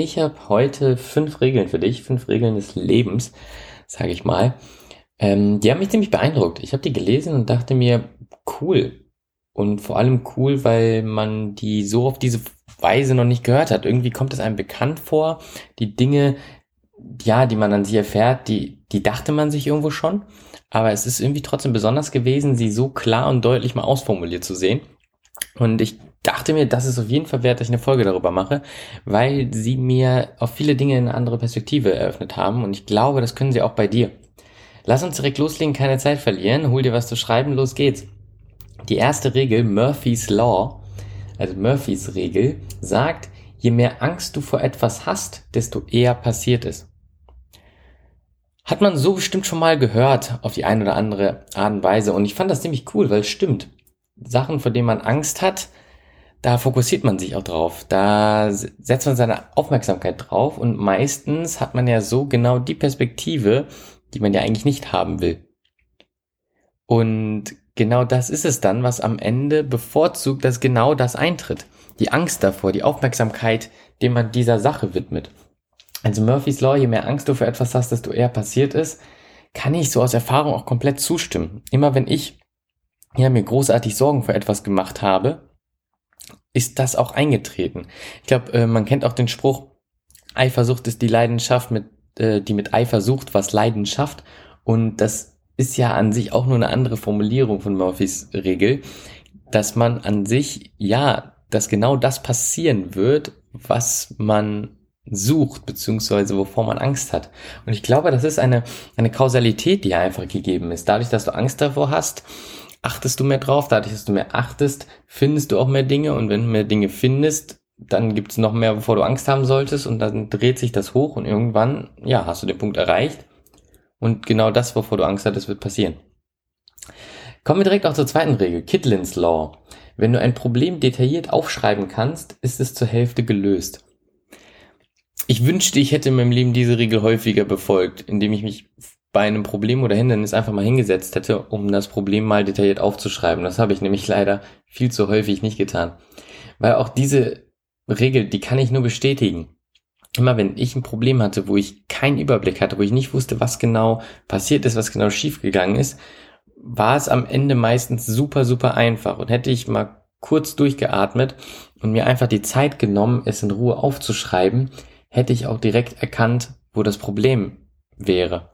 Ich habe heute fünf Regeln für dich, fünf Regeln des Lebens, sage ich mal. Ähm, die haben mich ziemlich beeindruckt. Ich habe die gelesen und dachte mir, cool. Und vor allem cool, weil man die so auf diese Weise noch nicht gehört hat. Irgendwie kommt es einem bekannt vor. Die Dinge, ja, die man an sich erfährt, die, die dachte man sich irgendwo schon. Aber es ist irgendwie trotzdem besonders gewesen, sie so klar und deutlich mal ausformuliert zu sehen. Und ich dachte mir, das ist auf jeden Fall wert, dass ich eine Folge darüber mache, weil sie mir auf viele Dinge eine andere Perspektive eröffnet haben und ich glaube, das können sie auch bei dir. Lass uns direkt loslegen, keine Zeit verlieren, hol dir was zu schreiben, los geht's. Die erste Regel, Murphy's Law, also Murphys Regel, sagt, je mehr Angst du vor etwas hast, desto eher passiert es. Hat man so bestimmt schon mal gehört auf die eine oder andere Art und Weise und ich fand das ziemlich cool, weil es stimmt. Sachen, vor denen man Angst hat, da fokussiert man sich auch drauf. Da setzt man seine Aufmerksamkeit drauf und meistens hat man ja so genau die Perspektive, die man ja eigentlich nicht haben will. Und genau das ist es dann, was am Ende bevorzugt, dass genau das eintritt. Die Angst davor, die Aufmerksamkeit, dem man dieser Sache widmet. Also Murphy's Law, je mehr Angst du für etwas hast, desto eher passiert ist, kann ich so aus Erfahrung auch komplett zustimmen. Immer wenn ich ja, mir großartig Sorgen für etwas gemacht habe, ist das auch eingetreten. Ich glaube, äh, man kennt auch den Spruch, Eifersucht ist die Leidenschaft, mit, äh, die mit Eifer sucht, was Leidenschaft. Und das ist ja an sich auch nur eine andere Formulierung von Murphys Regel, dass man an sich, ja, dass genau das passieren wird, was man sucht, beziehungsweise wovor man Angst hat. Und ich glaube, das ist eine, eine Kausalität, die einfach gegeben ist. Dadurch, dass du Angst davor hast, achtest du mehr drauf, dadurch, dass du mehr achtest, findest du auch mehr Dinge und wenn du mehr Dinge findest, dann gibt es noch mehr, bevor du Angst haben solltest und dann dreht sich das hoch und irgendwann, ja, hast du den Punkt erreicht und genau das, wovor du Angst hattest, wird passieren. Kommen wir direkt auch zur zweiten Regel, Kitlins Law. Wenn du ein Problem detailliert aufschreiben kannst, ist es zur Hälfte gelöst. Ich wünschte, ich hätte in meinem Leben diese Regel häufiger befolgt, indem ich mich bei einem Problem oder Hindernis einfach mal hingesetzt hätte, um das Problem mal detailliert aufzuschreiben. Das habe ich nämlich leider viel zu häufig nicht getan. Weil auch diese Regel, die kann ich nur bestätigen. Immer wenn ich ein Problem hatte, wo ich keinen Überblick hatte, wo ich nicht wusste, was genau passiert ist, was genau schiefgegangen ist, war es am Ende meistens super, super einfach. Und hätte ich mal kurz durchgeatmet und mir einfach die Zeit genommen, es in Ruhe aufzuschreiben, hätte ich auch direkt erkannt, wo das Problem wäre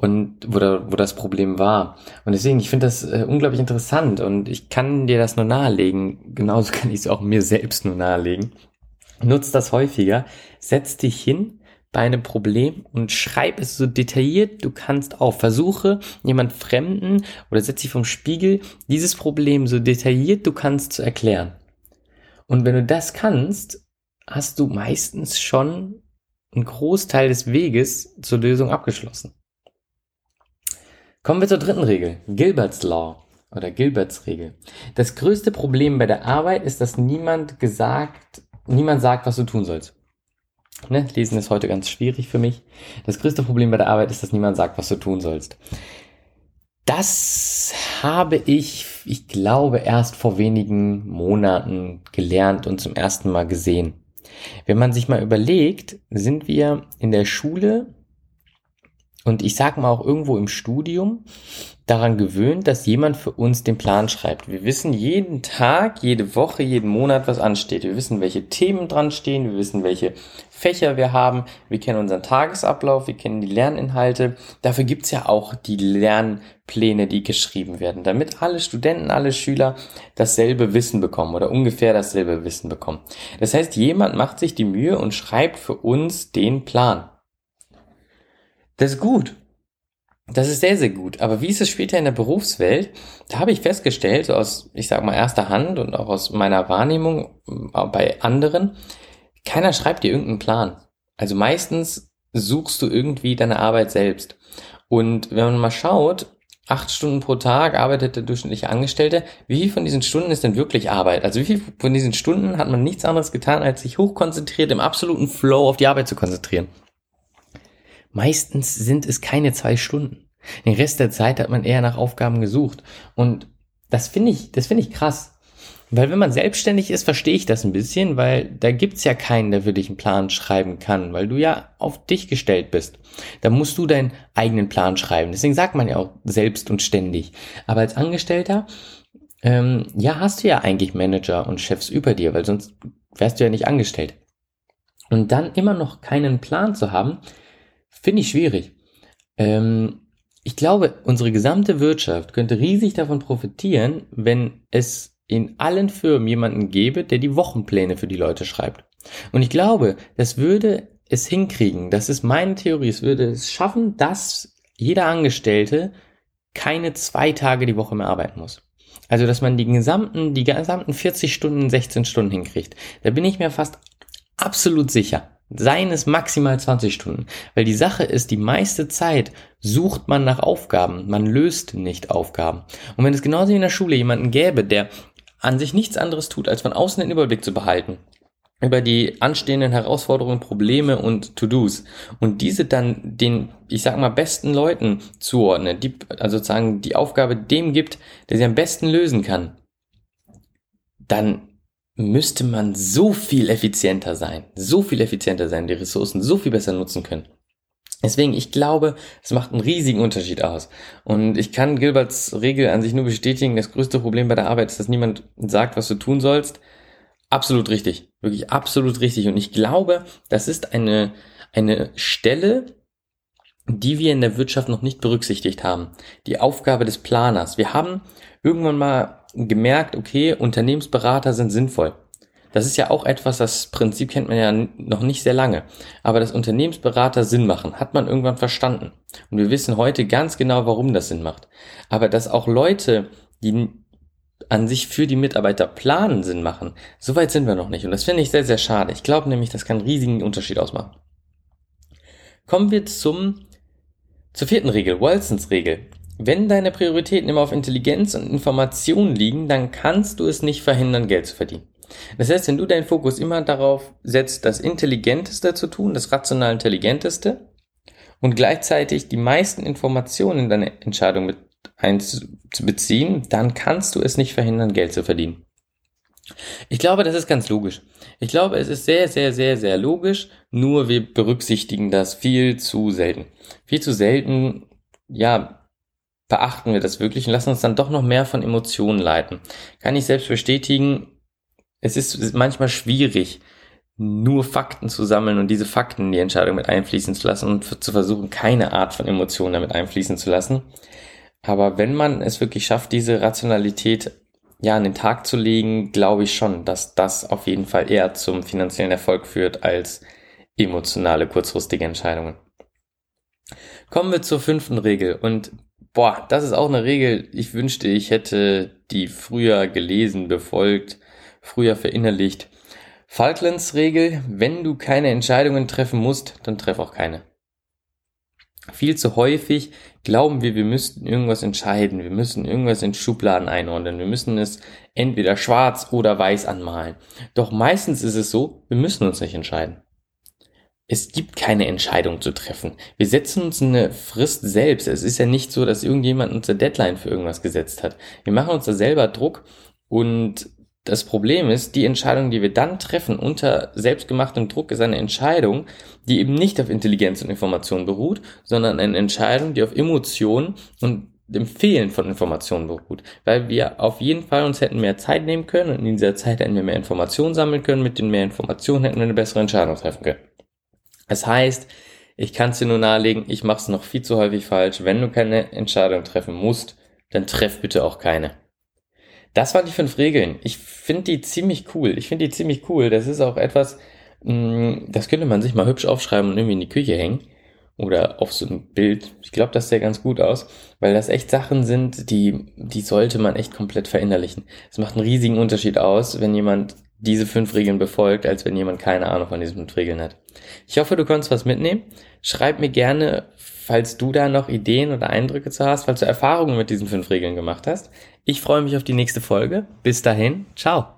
und wo, da, wo das Problem war. Und deswegen, ich finde das äh, unglaublich interessant und ich kann dir das nur nahelegen. Genauso kann ich es auch mir selbst nur nahelegen. Nutz das häufiger. Setz dich hin bei einem Problem und schreib es so detailliert du kannst auf. Versuche jemand Fremden oder setz dich vom Spiegel dieses Problem so detailliert du kannst zu erklären. Und wenn du das kannst, hast du meistens schon einen Großteil des Weges zur Lösung abgeschlossen. Kommen wir zur dritten Regel, Gilbert's Law oder Gilberts Regel. Das größte Problem bei der Arbeit ist, dass niemand gesagt, niemand sagt, was du tun sollst. Ne? Lesen ist heute ganz schwierig für mich. Das größte Problem bei der Arbeit ist, dass niemand sagt, was du tun sollst. Das habe ich, ich glaube, erst vor wenigen Monaten gelernt und zum ersten Mal gesehen. Wenn man sich mal überlegt, sind wir in der Schule und ich sag mal auch irgendwo im Studium daran gewöhnt, dass jemand für uns den Plan schreibt. Wir wissen jeden Tag, jede Woche, jeden Monat, was ansteht. Wir wissen, welche Themen dran stehen, wir wissen, welche Fächer wir haben, wir kennen unseren Tagesablauf, wir kennen die Lerninhalte. Dafür gibt's ja auch die Lernpläne, die geschrieben werden, damit alle Studenten, alle Schüler dasselbe Wissen bekommen oder ungefähr dasselbe Wissen bekommen. Das heißt, jemand macht sich die Mühe und schreibt für uns den Plan. Das ist gut. Das ist sehr, sehr gut. Aber wie ist es später in der Berufswelt? Da habe ich festgestellt, so aus, ich sag mal, erster Hand und auch aus meiner Wahrnehmung bei anderen, keiner schreibt dir irgendeinen Plan. Also meistens suchst du irgendwie deine Arbeit selbst. Und wenn man mal schaut, acht Stunden pro Tag arbeitet der durchschnittliche Angestellte. Wie viel von diesen Stunden ist denn wirklich Arbeit? Also wie viel von diesen Stunden hat man nichts anderes getan, als sich hochkonzentriert im absoluten Flow auf die Arbeit zu konzentrieren? Meistens sind es keine zwei Stunden. Den Rest der Zeit hat man eher nach Aufgaben gesucht. Und das finde ich, das finde ich krass. Weil wenn man selbstständig ist, verstehe ich das ein bisschen, weil da gibt's ja keinen, der für dich einen Plan schreiben kann, weil du ja auf dich gestellt bist. Da musst du deinen eigenen Plan schreiben. Deswegen sagt man ja auch selbst und ständig. Aber als Angestellter, ähm, ja, hast du ja eigentlich Manager und Chefs über dir, weil sonst wärst du ja nicht angestellt. Und dann immer noch keinen Plan zu haben, finde ich schwierig. Ähm, ich glaube, unsere gesamte Wirtschaft könnte riesig davon profitieren, wenn es in allen Firmen jemanden gäbe, der die Wochenpläne für die Leute schreibt. Und ich glaube, das würde es hinkriegen, das ist meine Theorie, es würde es schaffen, dass jeder Angestellte keine zwei Tage die Woche mehr arbeiten muss. Also, dass man die gesamten, die gesamten 40 Stunden, 16 Stunden hinkriegt. Da bin ich mir fast absolut sicher. Seien es maximal 20 Stunden. Weil die Sache ist, die meiste Zeit sucht man nach Aufgaben. Man löst nicht Aufgaben. Und wenn es genauso wie in der Schule jemanden gäbe, der an sich nichts anderes tut, als von außen den Überblick zu behalten über die anstehenden Herausforderungen, Probleme und To-Dos und diese dann den, ich sag mal, besten Leuten zuordnen, die, also sozusagen die Aufgabe dem gibt, der sie am besten lösen kann, dann müsste man so viel effizienter sein, so viel effizienter sein, die Ressourcen so viel besser nutzen können. Deswegen, ich glaube, es macht einen riesigen Unterschied aus. Und ich kann Gilberts Regel an sich nur bestätigen, das größte Problem bei der Arbeit ist, dass niemand sagt, was du tun sollst. Absolut richtig. Wirklich absolut richtig. Und ich glaube, das ist eine, eine Stelle, die wir in der Wirtschaft noch nicht berücksichtigt haben. Die Aufgabe des Planers. Wir haben irgendwann mal gemerkt, okay, Unternehmensberater sind sinnvoll. Das ist ja auch etwas, das Prinzip kennt man ja noch nicht sehr lange. Aber dass Unternehmensberater Sinn machen, hat man irgendwann verstanden. Und wir wissen heute ganz genau, warum das Sinn macht. Aber dass auch Leute, die an sich für die Mitarbeiter planen, Sinn machen, so weit sind wir noch nicht. Und das finde ich sehr, sehr schade. Ich glaube nämlich, das kann einen riesigen Unterschied ausmachen. Kommen wir zum, zur vierten Regel, Wilsons Regel. Wenn deine Prioritäten immer auf Intelligenz und Information liegen, dann kannst du es nicht verhindern, Geld zu verdienen. Das heißt, wenn du deinen Fokus immer darauf setzt, das Intelligenteste zu tun, das rational Intelligenteste und gleichzeitig die meisten Informationen in deine Entscheidung mit einzubeziehen, dann kannst du es nicht verhindern, Geld zu verdienen. Ich glaube, das ist ganz logisch. Ich glaube, es ist sehr, sehr, sehr, sehr logisch, nur wir berücksichtigen das viel zu selten. Viel zu selten, ja, beachten wir das wirklich und lassen uns dann doch noch mehr von Emotionen leiten. Kann ich selbst bestätigen, es ist manchmal schwierig, nur Fakten zu sammeln und diese Fakten in die Entscheidung mit einfließen zu lassen und zu versuchen, keine Art von Emotionen damit einfließen zu lassen. Aber wenn man es wirklich schafft, diese Rationalität ja an den Tag zu legen, glaube ich schon, dass das auf jeden Fall eher zum finanziellen Erfolg führt als emotionale kurzfristige Entscheidungen. Kommen wir zur fünften Regel und boah, das ist auch eine Regel, ich wünschte, ich hätte die früher gelesen, befolgt früher verinnerlicht. Falklands Regel, wenn du keine Entscheidungen treffen musst, dann treff auch keine. Viel zu häufig glauben wir, wir müssten irgendwas entscheiden, wir müssen irgendwas in Schubladen einordnen, wir müssen es entweder schwarz oder weiß anmalen. Doch meistens ist es so, wir müssen uns nicht entscheiden. Es gibt keine Entscheidung zu treffen. Wir setzen uns eine Frist selbst. Es ist ja nicht so, dass irgendjemand uns eine Deadline für irgendwas gesetzt hat. Wir machen uns da selber Druck und das Problem ist, die Entscheidung, die wir dann treffen unter selbstgemachtem Druck, ist eine Entscheidung, die eben nicht auf Intelligenz und Information beruht, sondern eine Entscheidung, die auf Emotionen und dem Fehlen von Informationen beruht. Weil wir auf jeden Fall uns hätten mehr Zeit nehmen können und in dieser Zeit hätten wir mehr Informationen sammeln können. Mit den mehr Informationen hätten wir eine bessere Entscheidung treffen können. Das heißt, ich kann es dir nur nahelegen, ich mache es noch viel zu häufig falsch. Wenn du keine Entscheidung treffen musst, dann treff bitte auch keine. Das waren die fünf Regeln. Ich finde die ziemlich cool. Ich finde die ziemlich cool. Das ist auch etwas, mm, das könnte man sich mal hübsch aufschreiben und irgendwie in die Küche hängen. Oder auf so ein Bild. Ich glaube, das sähe ganz gut aus, weil das echt Sachen sind, die, die sollte man echt komplett verinnerlichen. Es macht einen riesigen Unterschied aus, wenn jemand diese fünf Regeln befolgt, als wenn jemand keine Ahnung von diesen fünf Regeln hat. Ich hoffe, du konntest was mitnehmen. Schreib mir gerne, falls du da noch Ideen oder Eindrücke zu hast, falls du Erfahrungen mit diesen fünf Regeln gemacht hast. Ich freue mich auf die nächste Folge. Bis dahin, ciao.